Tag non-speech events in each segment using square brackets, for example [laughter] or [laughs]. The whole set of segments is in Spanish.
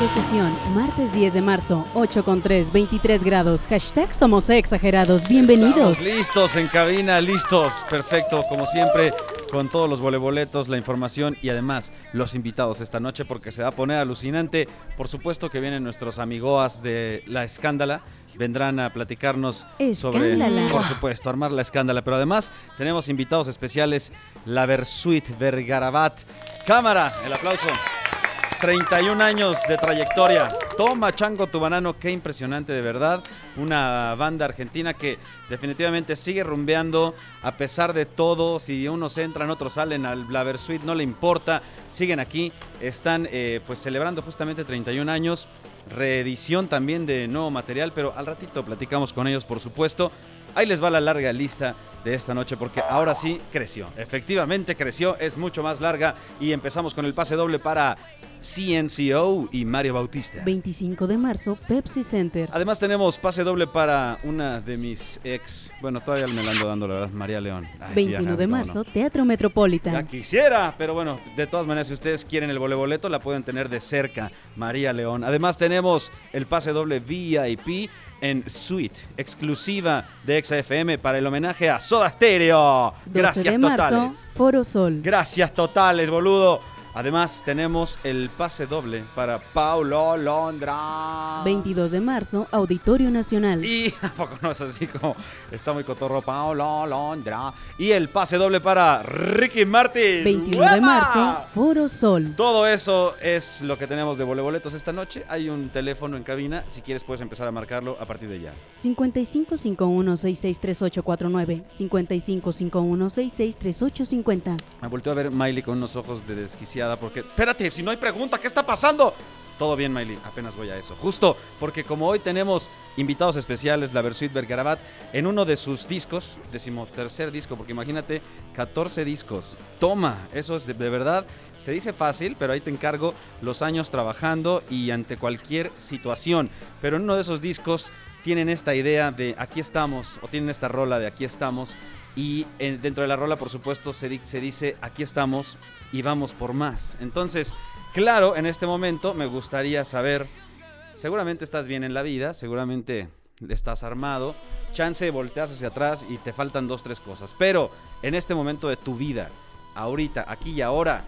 Iniciando sesión, martes 10 de marzo, 8 con 3, 23 grados. Hashtag somos exagerados. Bienvenidos. Estamos listos en cabina, listos. Perfecto, como siempre, con todos los voleboletos, la información y además los invitados esta noche porque se va a poner alucinante. Por supuesto que vienen nuestros amigoas de La Escándala. Vendrán a platicarnos sobre, Escándala. por supuesto, armar la escándala. Pero además tenemos invitados especiales, la Versuit Vergarabat. Cámara, el aplauso. 31 años de trayectoria. Toma Chango tu banano, qué impresionante de verdad. Una banda argentina que definitivamente sigue rumbeando a pesar de todo. Si unos entran, otros salen al Blaver Suite, no le importa. Siguen aquí, están eh, pues celebrando justamente 31 años. Reedición también de nuevo material, pero al ratito platicamos con ellos, por supuesto. Ahí les va la larga lista de esta noche porque ahora sí creció. Efectivamente creció, es mucho más larga y empezamos con el pase doble para CNCO y Mario Bautista. 25 de marzo, Pepsi Center. Además tenemos pase doble para una de mis ex, bueno, todavía me la ando dando, la verdad, María León. Ay, sí, 21 ajá, de marzo, no. Teatro Ya Metropolitan. quisiera, pero bueno, de todas maneras, si ustedes quieren el voleboleto, la pueden tener de cerca, María León. Además tenemos el pase doble VIP en Suite, exclusiva de XFM para el homenaje a Soda Stereo. 12 Gracias de marzo, totales. Foro Sol. Gracias totales, boludo. Además tenemos el pase doble para Paulo Londra. 22 de marzo, Auditorio Nacional. Y [laughs] ¿a poco no es así como está muy cotorro Paulo Londra. Y el pase doble para Ricky Martin. 21 de marzo, Foro Sol. Todo eso es lo que tenemos de voleboletos esta noche. Hay un teléfono en cabina. Si quieres puedes empezar a marcarlo a partir de ya. 5551-663849. 5551-663850. Me volteó a ver Miley con unos ojos de porque, espérate, si no hay pregunta, ¿qué está pasando? Todo bien, Miley, apenas voy a eso. Justo porque como hoy tenemos invitados especiales, la Versuit Vergarabat, en uno de sus discos, decimotercer disco, porque imagínate, 14 discos. Toma, eso es de, de verdad, se dice fácil, pero ahí te encargo los años trabajando y ante cualquier situación. Pero en uno de esos discos tienen esta idea de aquí estamos, o tienen esta rola de aquí estamos, y en- dentro de la rola, por supuesto, se, se dice aquí estamos y vamos por más. Entonces, claro, en este momento me gustaría saber, seguramente estás bien en la vida, seguramente estás armado, chance volteas hacia atrás y te faltan dos, tres cosas, pero en este momento de tu vida, ahorita, aquí y ahora,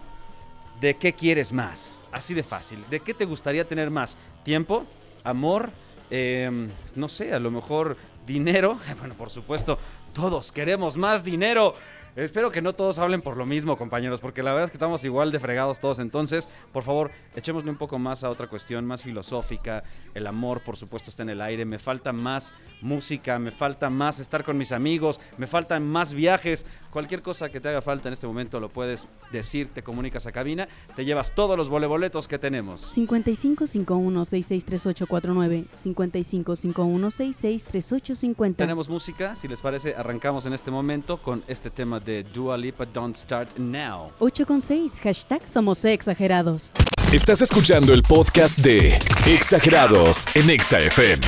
¿de qué quieres más? Así de fácil, ¿de qué te gustaría tener más? ¿Tiempo? ¿Amor? Em, no sé, a lo mejor dinero. [laughs] Bueno, por supuesto, todos queremos más dinero. Espero que no todos hablen por lo mismo, compañeros, porque la verdad es que estamos igual de fregados todos. Entonces, por favor, echémosle un poco más a otra cuestión, más filosófica. El amor, por supuesto, está en el aire. Me falta más música, me falta más estar con mis amigos, me faltan más viajes. Cualquier cosa que te haga falta en este momento lo puedes decir, te comunicas a cabina, te llevas todos los voleboletos que tenemos. 5551-663849. 5551-663850. Tenemos música, si les parece, arrancamos en este momento con este tema de Dua Lipa, Don't Start Now. 8 con 6. Hashtag somos exagerados. Estás escuchando el podcast de Exagerados en Exa FM.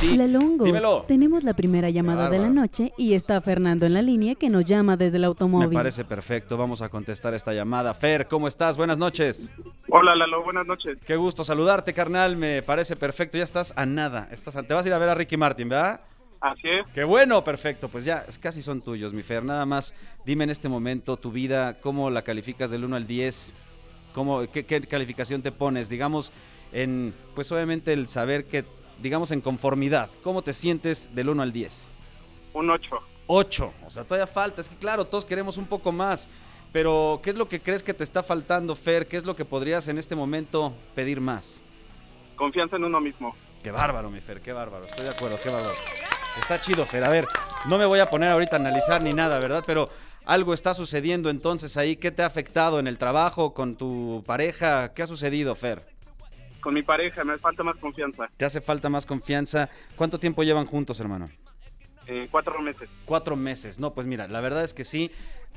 Sí, La Longo. dímelo. Tenemos la primera llamada de la noche y está Fernando en la línea que nos llama desde el Me automóvil. parece perfecto, vamos a contestar esta llamada. Fer, ¿cómo estás? Buenas noches. Hola Lalo, buenas noches. Qué gusto saludarte, carnal, me parece perfecto. Ya estás a nada, estás a- te vas a ir a ver a Ricky Martin, ¿verdad? Así es. Qué bueno, perfecto. Pues ya, casi son tuyos, mi Fer. Nada más, dime en este momento tu vida, ¿cómo la calificas del 1 al 10? ¿Cómo, qué, qué calificación te pones? Digamos, en, pues obviamente el saber que, digamos, en conformidad, ¿cómo te sientes del 1 al 10? Un 8. 8. O sea, todavía falta. Es que claro, todos queremos un poco más. Pero, ¿qué es lo que crees que te está faltando, Fer? ¿Qué es lo que podrías en este momento pedir más? Confianza en uno mismo. Qué bárbaro, mi Fer, qué bárbaro. Estoy de acuerdo, qué bárbaro. Está chido, Fer. A ver, no me voy a poner ahorita a analizar ni nada, ¿verdad? Pero algo está sucediendo entonces ahí. ¿Qué te ha afectado en el trabajo, con tu pareja? ¿Qué ha sucedido, Fer? Con mi pareja me falta más confianza. ¿Te hace falta más confianza? ¿Cuánto tiempo llevan juntos, hermano? Eh, cuatro meses. Cuatro meses. No, pues mira, la verdad es que sí.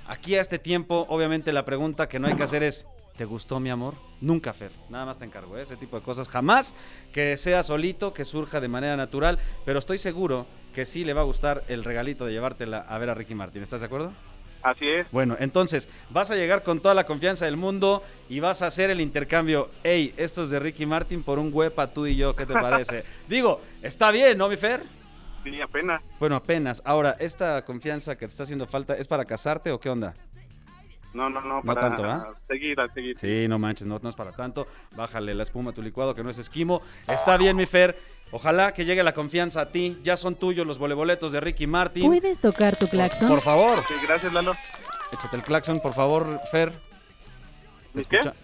Aquí a este tiempo, obviamente la pregunta que no hay que hacer es, ¿te gustó mi amor? Nunca, Fer. Nada más te encargo, ¿eh? ese tipo de cosas. Jamás que sea solito, que surja de manera natural, pero estoy seguro que sí le va a gustar el regalito de llevártela a ver a Ricky Martin. ¿Estás de acuerdo? Así es. Bueno, entonces vas a llegar con toda la confianza del mundo y vas a hacer el intercambio. Ey, esto es de Ricky Martin por un huepa tú y yo, ¿qué te parece? [laughs] Digo, está bien, ¿no, mi Fer? Sí, apenas. Bueno, apenas. Ahora, ¿esta confianza que te está haciendo falta es para casarte o qué onda? No, no, no, No para tanto, ¿ah? seguir, a seguir. Sí, no manches, no, no es para tanto. Bájale la espuma a tu licuado, que no es esquimo. Está bien, mi Fer. Ojalá que llegue la confianza a ti. Ya son tuyos los voleboletos de Ricky Martin. ¿Puedes tocar tu claxon? Por favor, Sí, gracias, Lalo. échate el claxon, por favor, Fer.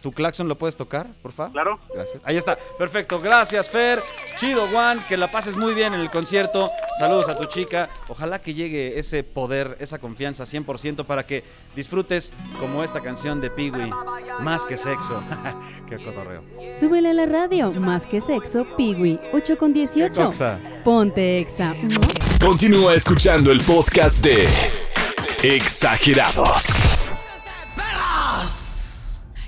¿Tu claxon lo puedes tocar, por favor? Claro. Gracias. Ahí está. Perfecto. Gracias, Fer. Chido, Juan. Que la pases muy bien en el concierto. Saludos a tu chica. Ojalá que llegue ese poder, esa confianza 100% para que disfrutes como esta canción de Piwi. Más que sexo. [laughs] Qué cotorreo. Súbele a la radio. Más que sexo, Piwi. 8 con 18. Coxa. Ponte exa. Continúa escuchando el podcast de Exagerados.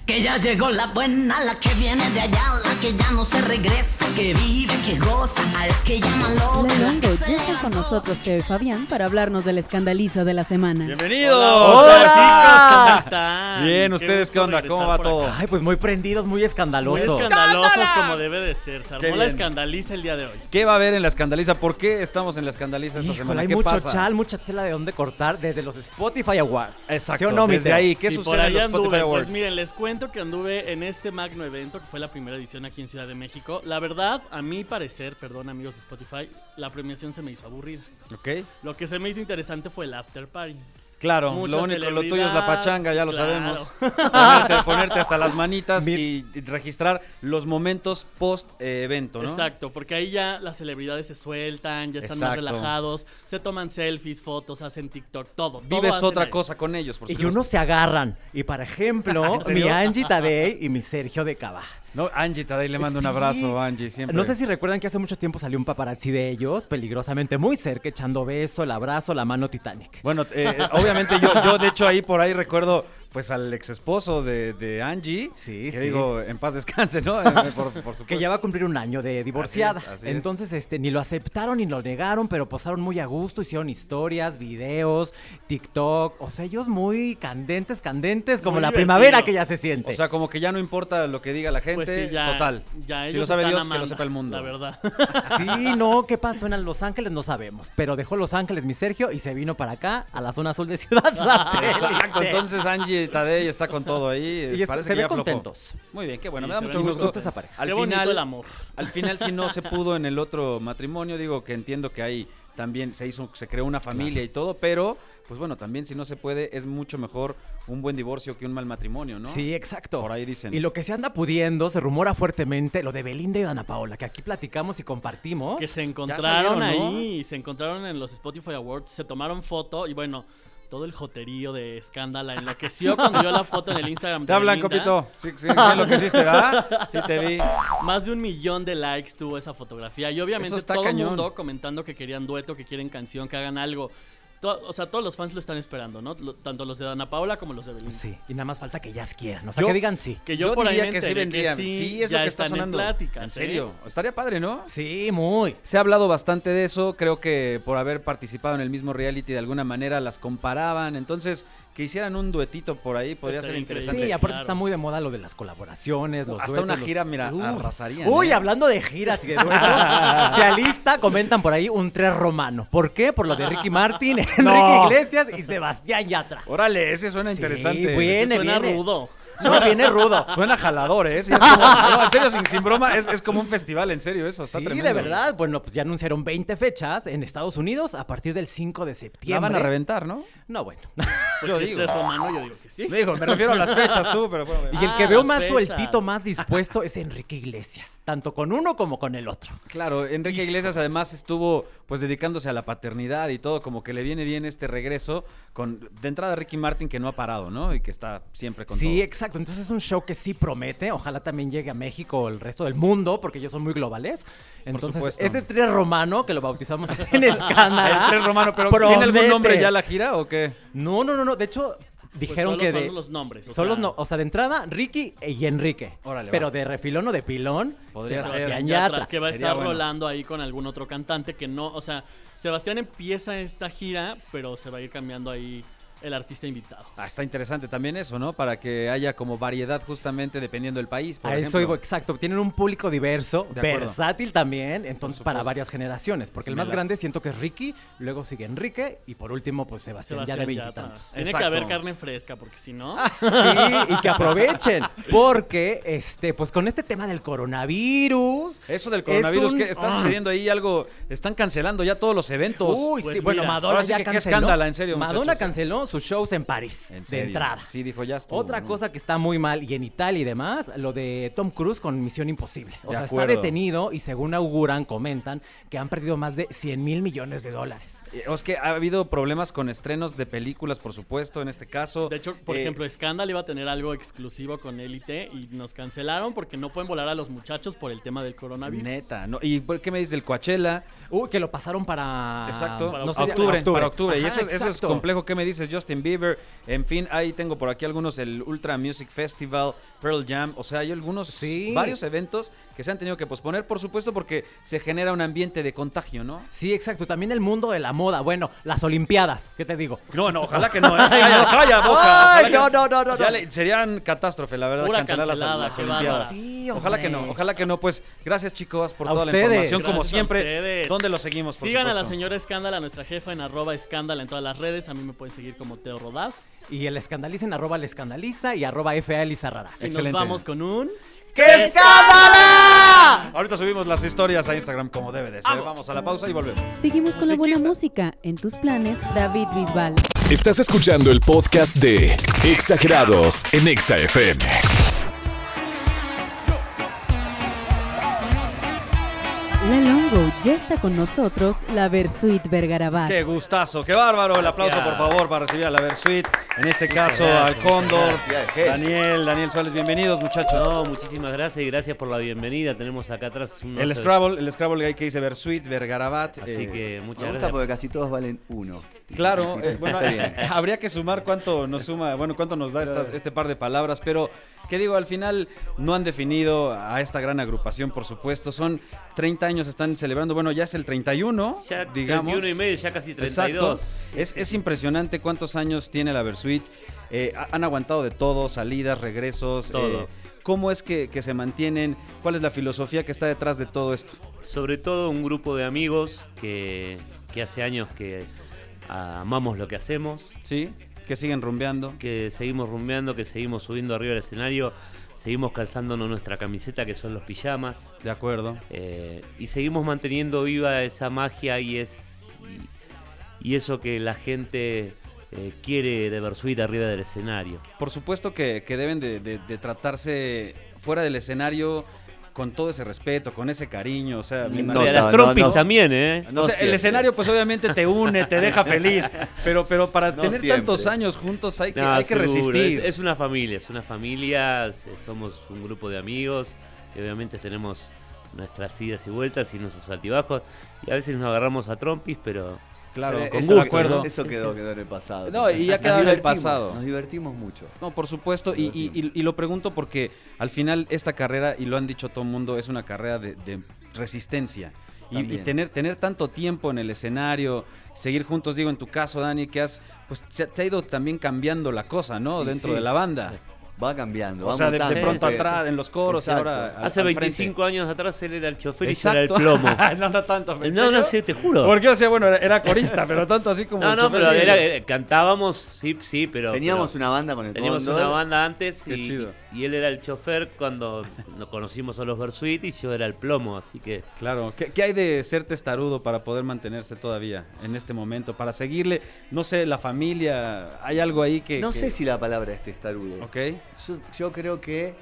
Que ya llegó la buena, la que viene de allá, la que ya no se regresa, que vive, que goza, a la que llaman loca, la Leongo, que ya está con nosotros Teo y Fabián para hablarnos del escandaliza de la semana. Bienvenidos. Hola, chicos. ¿cómo están? Bien, ¿ustedes qué onda? ¿Cómo va todo? acá. Ay, pues muy prendidos, muy Muy escandalosos. escandalosos como debe de ser. Se armó la escandaliza el día de hoy. ¿Qué va a haber en la escandaliza? ¿Por qué estamos en la escandaliza esta Híjole, semana? hay ¿Qué mucho pasa? chal, mucha tela de dónde cortar desde los Spotify Awards. Exacto. ¿Sí o no, mi desde ahí, ¿qué Sí, sucede en los anduve. Spotify Awards? Pues miren, les cuento que anduve en este magno evento, que fue la primera edición aquí en Ciudad de México. La verdad, a mi parecer, perdón amigos de Spotify, la premiación se me hizo aburrida. Ok. Lo que se me hizo interesante fue el after party. Claro, Mucha lo único, lo tuyo es la pachanga, ya lo claro. sabemos. [laughs] Ponerte, ponerte hasta las manitas y, y registrar los momentos post eh, evento, ¿no? Exacto, porque ahí ya las celebridades se sueltan, ya están Exacto. más relajados, se toman selfies, fotos, hacen TikTok, todo. Vives otra ahí. cosa con ellos, por Y supuesto. unos se agarran. Y por ejemplo, [laughs] ¿En mi? Angie Tadei y mi Sergio de Cava. No, Angie Tadei le mando un abrazo, Angie, siempre. No sé si recuerdan que hace mucho tiempo salió un paparazzi de ellos, peligrosamente muy cerca, echando beso, el abrazo, la mano Titanic. Bueno, eh, obviamente yo, yo de hecho ahí por ahí recuerdo pues al ex esposo de, de Angie. Sí, que sí. digo, en paz descanse, ¿no? [laughs] Por, por supuesto. Que ya va a cumplir un año de divorciada. Así es, así es. Entonces, este, ni lo aceptaron ni lo negaron, pero posaron muy a gusto, hicieron historias, videos, TikTok. O sea, ellos muy candentes, candentes, como Muy la primavera que ya se siente. O sea, como que ya no importa lo que diga la gente, Pues sí, ya, total. ya si lo sabe Dios, que lo sepa el mundo. La verdad. [laughs] Sí, no, ¿qué pasó en Los Ángeles? No sabemos. Pero dejó Los Ángeles mi Sergio y se vino para acá, a la zona azul de Ciudad [laughs] Exacto, entonces Angie Tadei está con todo ahí. Y es- parece se que ve ya aflojó. contentos. Muy bien, qué bueno, Sí, me da se mucho ven gusto. Gusta esa pareja. Al Qué bonito final, el amor. Al final, si no [laughs] se pudo en el otro matrimonio, digo que entiendo que ahí también se hizo, se creó una familia y todo, pero pues bueno, también si no se puede, es mucho mejor un buen divorcio que un mal matrimonio, ¿no? Sí, exacto. Por ahí dicen. Y lo que se anda pudiendo, se rumora fuertemente, lo de Belinda y Dana Paola, que aquí platicamos y compartimos. Que se salieron, encontraron ¿no? ahí, se encontraron en los Spotify Awards, se tomaron foto y bueno, todo el joterío de escándala enloqueció cuando vio la foto en el Instagram Te hablan, copito. Sí, sí, sí, lo que hiciste, ¿verdad? Sí te vi. Más de un millón de likes tuvo esa fotografía y obviamente todo el mundo comentando que querían dueto, que quieren canción, que hagan algo. To- o sea, todos los fans lo están esperando, ¿no? Lo- tanto los de Dana Paola como los de Belinda. Sí, y nada más falta que ellas quieran. O sea, Yo- que digan sí. Que yo, Yo, por ahí diría me que sí enteré vendría. que sí, sí, es ya lo que está sonando. En, pláticas, en ¿eh? serio. Estaría padre, ¿no? Sí, muy. Se ha hablado bastante de eso, creo que por haber participado en el mismo reality de alguna manera las comparaban, entonces que hicieran un duetito por ahí podría ser Estaría interesante. Sí, aparte claro. está muy de moda lo de las colaboraciones, los Hasta duetos, una los- gira, mira, Uh. arrasarían. Uy, ¿eh? hablando de giras y de duetos, [laughs] se alista, comentan por ahí, un tres romano. ¿Por qué? Por lo de Ricky Martin, [laughs] Enrique No. Iglesias y Sebastián Yatra. Órale, ese suena Sí, interesante. güey. Ese Viene, suena viene. rudo. No, viene rudo. Suena jalador, ¿eh? Sí, es como- [laughs] no, en serio, sin, sin broma, es, es como un festival, en serio, eso está Sí, tremendo. de verdad. Bueno, pues ya anunciaron 20 fechas en Estados Unidos a partir del 5 de La septiembre. van a reventar, ¿no? No, bueno. [laughs] Pues Yo si digo. es romano, yo digo que sí. Digo, me refiero a las fechas tú, pero bueno. Y el Ah, que veo las más fechas. sueltito, más dispuesto es Enrique Iglesias, tanto con uno como con el otro. Claro, Enrique Iglesias además estuvo pues dedicándose a la paternidad y todo, como que le viene bien este regreso con de entrada Ricky Martin que no ha parado, ¿no? Y que está siempre con Sí, todo. exacto. Entonces es un show que sí promete. Ojalá también llegue a México o el resto del mundo, porque ellos son muy globales. Entonces, ese tres romano que lo bautizamos así en [laughs] escándalo. El tres romano, pero ¿tiene algún promete. nombre ya la gira o qué? No, no, no, no. De hecho, dijeron solo que son de. los nombres, o son los sea- no- o sea, de entrada, Ricky y Enrique. Órale, pero va. de refilón o de pilón, Podría ser. Sebastián Yatra, Yatra. que va a estar bueno. rolando ahí con algún otro cantante que no, o sea, Sebastián empieza esta gira, pero se va a ir cambiando ahí el artista invitado. Ah, está interesante también eso, ¿no? Para que haya como variedad justamente dependiendo del país, por A ejemplo. eso iba, exacto. Tienen un público diverso, versátil también, entonces para varias generaciones. Porque el más grande siento que es Ricky, luego sigue Enrique y por último, pues Sebastián, ya de veintitantos. Tiene Exacto. que haber carne fresca, porque si no, [laughs] Sí, y que aprovechen. Porque, este, pues con este tema del coronavirus. Eso del coronavirus, un- ¿qué está Ah. sucediendo ahí algo? Están cancelando ya todos los eventos. Uy, Pues sí, bueno, Madonna ahora sí ya que qué canceló. escándalo, en serio, Madonna muchachos. canceló sus shows en París, En de serio. entrada. Sí, dijo ya estuvo, Otra ¿no? cosa que está muy mal y en Italia y demás, lo de Tom Cruise con Misión Imposible. O De sea, está detenido y según auguran, comentan que han perdido más de 100 mil millones de dólares. Eh, Es que ha habido problemas con estrenos de películas, por supuesto, en este caso. de hecho, por Eh, ejemplo, Scandal iba a tener algo exclusivo con Elite y nos cancelaron porque no pueden volar a los muchachos por el tema del coronavirus. Neta, ¿no? ¿Y por qué me dices del Coachella? Uy, que lo pasaron para... Exacto, para no sé, octubre, para octubre. y eso, es- eso es complejo. ¿Qué me dices? Justin Bieber. En fin, ahí tengo por aquí algunos, el Ultra Music Festival, Pearl Jam. O sea, hay algunos, Sí. varios eventos que se han tenido que posponer, por supuesto, porque se genera un ambiente de contagio, ¿no? Sí, exacto. También el mundo de la moda. Bueno, las Olimpiadas, ¿qué te digo? No, no, ojalá que no. ¿eh? [laughs] Calla, calla, boca. Ay, no, no, no, no, Ya no. le- serían catástrofe, la verdad, Pura cancelar las, las Olimpiadas. Sí, Ojalá que no, ojalá que no. Pues gracias, chicos, por A toda ustedes. la información. Como Gracias siempre. ¿dónde lo seguimos? Por Sigan a la señora Escándala, nuestra jefa, en arroba escándala en todas las redes. A mí me pueden seguir como Teo Rodaf. Y el escandalicen, arroba el escandaliza y arroba FA Elisa Raras. Y nos Excelente. vamos con un... ¡Qué escándala! Ahorita subimos las historias a Instagram como debe de ser. Vamos a la pausa y volvemos. Seguimos con la buena música. En tus planes, David Bisbal. Estás escuchando el podcast de Exagerados en Exa FM. Ya está con nosotros, la Versuit Vergarabat. Qué gustazo, qué bárbaro. El aplauso, por favor, para recibir a la Versuit. En este caso, al Cóndor. gracias. Daniel, Daniel Suárez, bienvenidos, muchachos. No, muchísimas gracias y gracias por la bienvenida. Tenemos acá atrás un El oso- Scrabble, el Scrabble que dice Versuit, Vergarabat. Así eh, que muchas Me gusta gracias. porque casi todos valen uno. [laughs] Claro, eh, bueno, [laughs] habría que sumar cuánto nos suma, bueno, cuánto nos da estas- este par de palabras, pero que digo, al final no han definido a esta gran agrupación, por supuesto. Son 30 años, están celebrando, bueno, ya es el 31, Ya digamos. 31 y medio, ya casi Exacto. 32. Es, es impresionante cuántos años tiene la Versuit. Eh, ha- han aguantado de todo, salidas, regresos. Todo. eh, ¿Cómo es que, que se mantienen? ¿Cuál es la filosofía que está detrás de todo esto? Sobre todo un grupo de amigos que, que hace años que amamos lo que hacemos, ¿Sí? Que siguen rumbeando. que seguimos rumbeando, que seguimos subiendo arriba del escenario, seguimos calzándonos nuestra camiseta que son los pijamas. De acuerdo. Eh, y seguimos manteniendo viva esa magia y, es, y, y eso que la gente eh, quiere de Versuit arriba del escenario. Por supuesto que, que deben de, de- de tratarse fuera del escenario con todo ese respeto, con ese cariño. O sea, me No, y a imagino- las no, trompis no. también, ¿eh? No o sea, el escenario pues obviamente te une, te deja [laughs] feliz, pero, pero para No tener siempre. tantos años juntos hay que, No, hay que seguro, resistir. Es, es una familia, es una familia, somos un grupo de amigos y obviamente tenemos nuestras idas y vueltas y nuestros altibajos y a veces nos agarramos a trompis, pero Claro, Pero con eso- gusto. acuerdo. Eso quedó, quedó en el pasado. No, y ya quedó en el pasado. Nos divertimos mucho. No, por supuesto, y, y- y- y lo pregunto porque al final esta carrera, y lo han dicho todo el mundo, es una carrera de, de resistencia. Y, tener, tener tanto tiempo en el escenario, seguir juntos, digo, en tu caso, Dani, que has, pues te ha ido también cambiando la cosa, ¿no? Dentro sí. de la banda. Va cambiando. O va sea, de, pronto Sí. atrás, en los coros, y Exacto. ahora al- hace al frente. 25 años atrás él era el chofer y yo era el Exacto. plomo. [laughs] no, no tanto. ¿en No, no sé, te juro. Porque yo decía, bueno, era, era corista, pero tanto así como... No, no, pero era- era- cantábamos, sí, sí, pero... Teníamos pero una banda con el Teníamos Cóndor. una banda antes Qué y, chido. Y él era el chofer cuando nos conocimos a los Versuit y yo era el plomo, así que Claro, ¿Qué, qué hay de ser testarudo para poder mantenerse todavía en este momento? Para seguirle, no sé, la familia, ¿hay algo ahí que...? No que- sé si la palabra es testarudo. Ok, Yo, yo creo que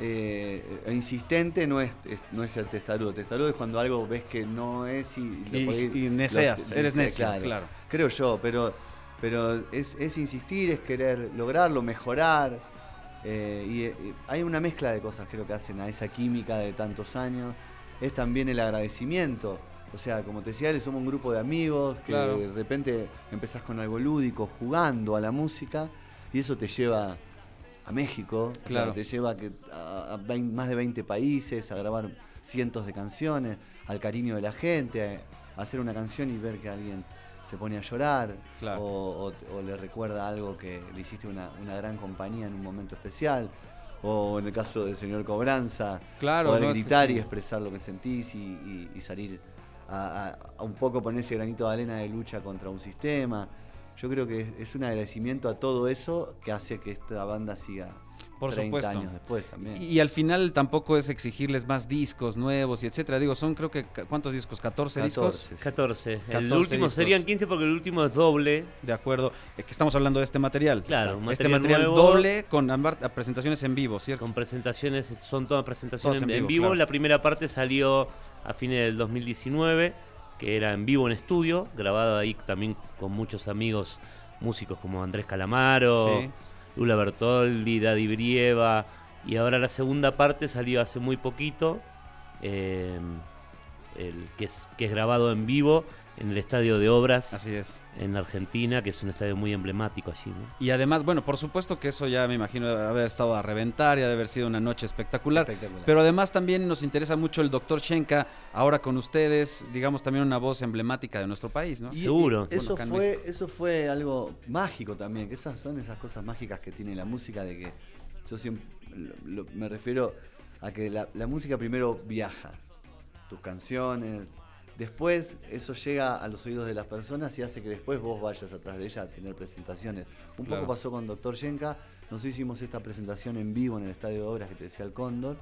eh, insistente no es, es- no es ser testarudo. Testarudo es cuando algo ves que no es y... lo Y- podés- y neceas, lo- eres necio, claro. Creo yo, pero, pero es, es insistir, es querer lograrlo, mejorar. Eh, y, eh, hay una mezcla de cosas creo que hacen a esa química de tantos años. Es también el agradecimiento. O sea, como te decía, somos un grupo de amigos que Claro. de repente empezás con algo lúdico, jugando a la música, y eso te lleva a México, o sea, Claro. te lleva a más de 20 países, a grabar cientos de canciones, al cariño de la gente, a hacer una canción y ver que alguien se pone a llorar Claro. o, o- o le recuerda algo que le hiciste una, una gran compañía en un momento especial. O en el caso del señor Cobranza, Claro, poder no, es que gritar sí. y expresar lo que sentís y, y- y salir a, a- a un poco poner ese granito de arena de lucha contra un sistema. Yo creo que es, es un agradecimiento a todo eso que hace que esta banda siga Por 30 supuesto. años después también. Y, y al final tampoco es exigirles más discos nuevos y etcétera. Digo, son creo que, ¿cuántos discos? ¿14, discos? 14. El 14 último discos. serían 15 porque el último es doble. De acuerdo. Eh, que estamos hablando de este material. Claro, Este material material nuevo. doble con presentaciones en vivo, ¿cierto? Con presentaciones, son todas presentaciones Todas en, en en vivo, vivo. claro. La primera parte salió a fines del 2019, que era en vivo en estudio, grabado ahí también con muchos amigos músicos como Andrés Calamaro, Sí. Lula Bertoldi, Daddy Brieva. Y ahora la segunda parte salió hace muy poquito, eh, que es grabado en vivo en el Estadio de Obras Así es. en Argentina, que es un estadio muy emblemático allí. ¿no? Y además, bueno, por supuesto que eso ya me imagino de haber estado a reventar y de haber sido una noche espectacular. Espectacular. Pero además también nos interesa mucho el doctor Shenka, ahora con ustedes, digamos también una voz emblemática de nuestro país, ¿no? Y- Seguro. y eso, Bueno, fue, eso fue algo mágico también, que esas son esas cosas mágicas que tiene la música, de que yo siempre lo- lo- me refiero a que la, la música primero viaja, tus canciones, después eso llega a los oídos de las personas y hace que después vos vayas atrás de ella a tener presentaciones. Un Claro. poco pasó con Doctor Yenka, nosotros hicimos esta presentación en vivo en el Estadio de Obras que te decía el Cóndor,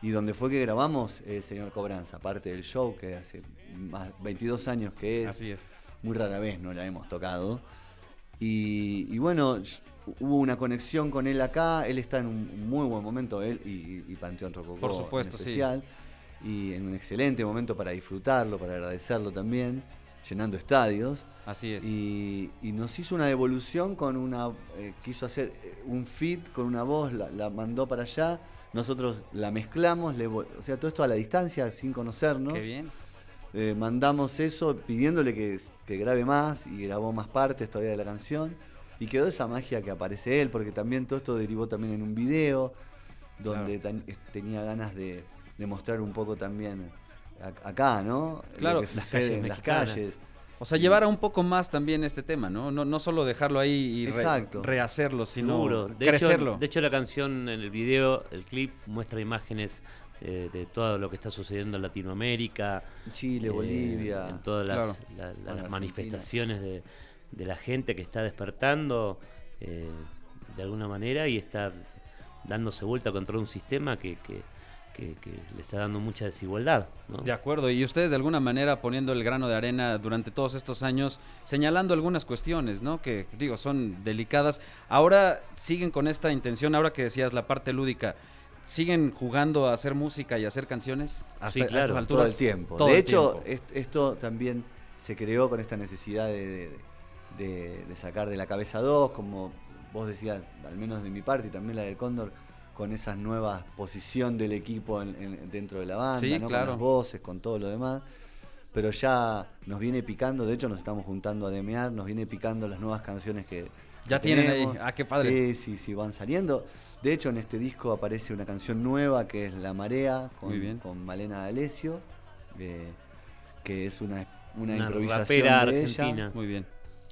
y donde fue que grabamos eh, Señor Cobranza, parte del show que hace más 22 años que es Así es. muy rara vez no la hemos tocado. Y, y bueno, hubo una conexión con él acá, él está en un muy buen momento, él y, y Panteón Rococó Por supuesto, en sí. Y en un excelente momento para disfrutarlo, para agradecerlo también, llenando estadios. Así es. Y, y nos hizo una devolución con una. eh, quiso hacer eh, un fit con una voz, la, la mandó para allá. Nosotros la mezclamos, le o sea, todo esto a la distancia, sin conocernos. Qué bien. Eh, mandamos eso pidiéndole que, que grabe más y grabó más partes todavía de la canción. Y quedó esa magia que aparece él, porque también todo esto derivó también en un video, donde tenía ganas de, de mostrar un poco también a- acá, ¿no? Lo Claro, que las calles en las calles. O sea, llevar a un poco más también este tema, ¿no? No, no solo dejarlo ahí y re- rehacerlo, sino Seguro. De crecerlo. Hecho, de hecho, la canción en el video, el clip, muestra imágenes eh, de todo lo que está sucediendo en Latinoamérica. Chile, eh, Bolivia. En todas las, Claro. la- las Argentina. manifestaciones de, de la gente que está despertando eh, de alguna manera y está dándose vuelta contra un sistema que, que- que- que le está dando mucha desigualdad. ¿no? De acuerdo, y ustedes de alguna manera poniendo el grano de arena durante todos estos años, señalando algunas cuestiones, ¿no? Que digo, son delicadas. Ahora siguen con esta intención, ahora que decías la parte lúdica, ¿siguen jugando a hacer música y a hacer canciones? Hasta, Sí, a claro, estas todo el tiempo. Todo de el hecho, tiempo. esto también se creó con esta necesidad de, de- de- de sacar de la cabeza dos, como vos decías, al menos de mi parte y también la del Cóndor, con esa nueva posición del equipo en- en- dentro de la banda, Sí, ¿no? claro. con las voces, con todo lo demás. Pero ya nos viene picando, de hecho nos estamos juntando a demear, nos viene picando las nuevas canciones que, Ya que tienen ahí. tenemos. Ah, qué padre. Sí, sí, sí, van saliendo. De hecho, en este disco aparece una canción nueva que es La Marea, con, Muy bien. con Malena D'Alessio, eh, que es una, una, Una improvisación de argentina. ella. Muy bien.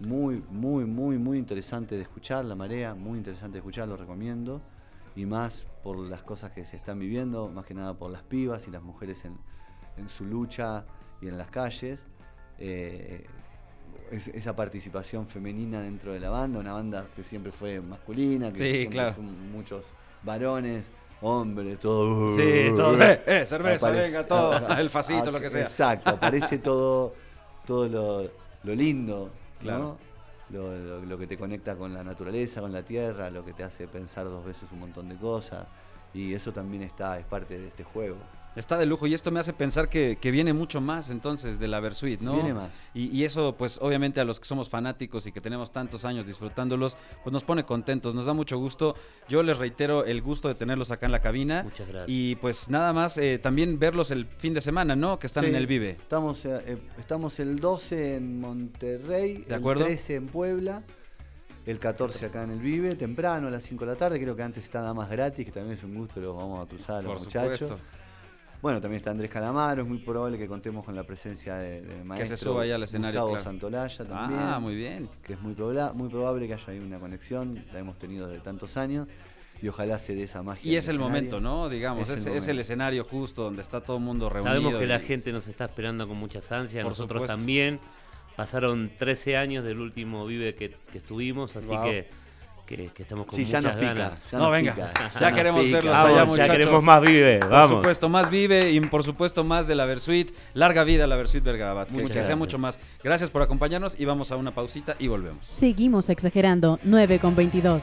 Muy, muy, muy, muy interesante de escuchar, La Marea, muy interesante de escuchar, lo recomiendo. Y más por las cosas que se están viviendo, más que nada por las pibas y las mujeres en, en su lucha y en las calles. Eh, es- esa participación femenina dentro de la banda, una banda que siempre fue masculina, que Sí, siempre claro. fue muchos varones, hombres, todo. Sí, todo. Eh, eh, cerveza, aparece- venga, todo. [laughs] ah, El facito, ah, lo que sea. Exacto, aparece todo, todo lo, lo lindo, Claro. ¿no? Lo, lo- que te conecta con la naturaleza, con la tierra, lo que te hace pensar dos veces un montón de cosas. Y eso también está, es parte de este juego. Está de lujo y esto me hace pensar que, que viene mucho más entonces de la Versuit, ¿no? Viene más. Y, y eso, pues obviamente a los que somos fanáticos y que tenemos tantos años disfrutándolos, pues nos pone contentos, nos da mucho gusto. Yo les reitero el gusto de tenerlos acá en la cabina. Muchas gracias. Y pues nada más, eh, también verlos el fin de semana, ¿no? Que están Sí, en el Vive. Estamos, eh, eh, estamos el 12 en Monterrey, ¿De acuerdo? el 13 en Puebla, el 14 acá en el Vive, temprano a las 5 de la tarde. Creo que antes está nada más gratis, que también es un gusto, lo vamos a cruzar a los Por muchachos. supuesto. Bueno, también está Andrés Calamaro, es muy probable que contemos con la presencia de, de maestro suba ahí al escenario, Gustavo claro. Santolaya también. Ah, muy bien. Que es muy, proba- muy probable que haya ahí una conexión, la hemos tenido de tantos años, y ojalá se dé esa magia. Y es el momento, ¿no? Digamos, es, Es el es el momento. escenario justo donde está todo el mundo reunido. Sabemos que la gente nos está esperando con muchas ansias, Por nosotros supuesto. también. Pasaron 13 años del último Vive que, que estuvimos, así Wow. que, que, que estamos con Sí, ya muchas nos pica, ganas. ya No, nos venga, pica, ya nos queremos pica. verlos Vamos, allá, ya muchachos. queremos más Vive, Por vamos. supuesto, más vive y por supuesto más de la Versuit. Larga vida a la Versuit Vergarabat. Que, Muchas que sea gracias. mucho más. Gracias por acompañarnos y vamos a una pausita y volvemos. Seguimos exagerando 9 con 22.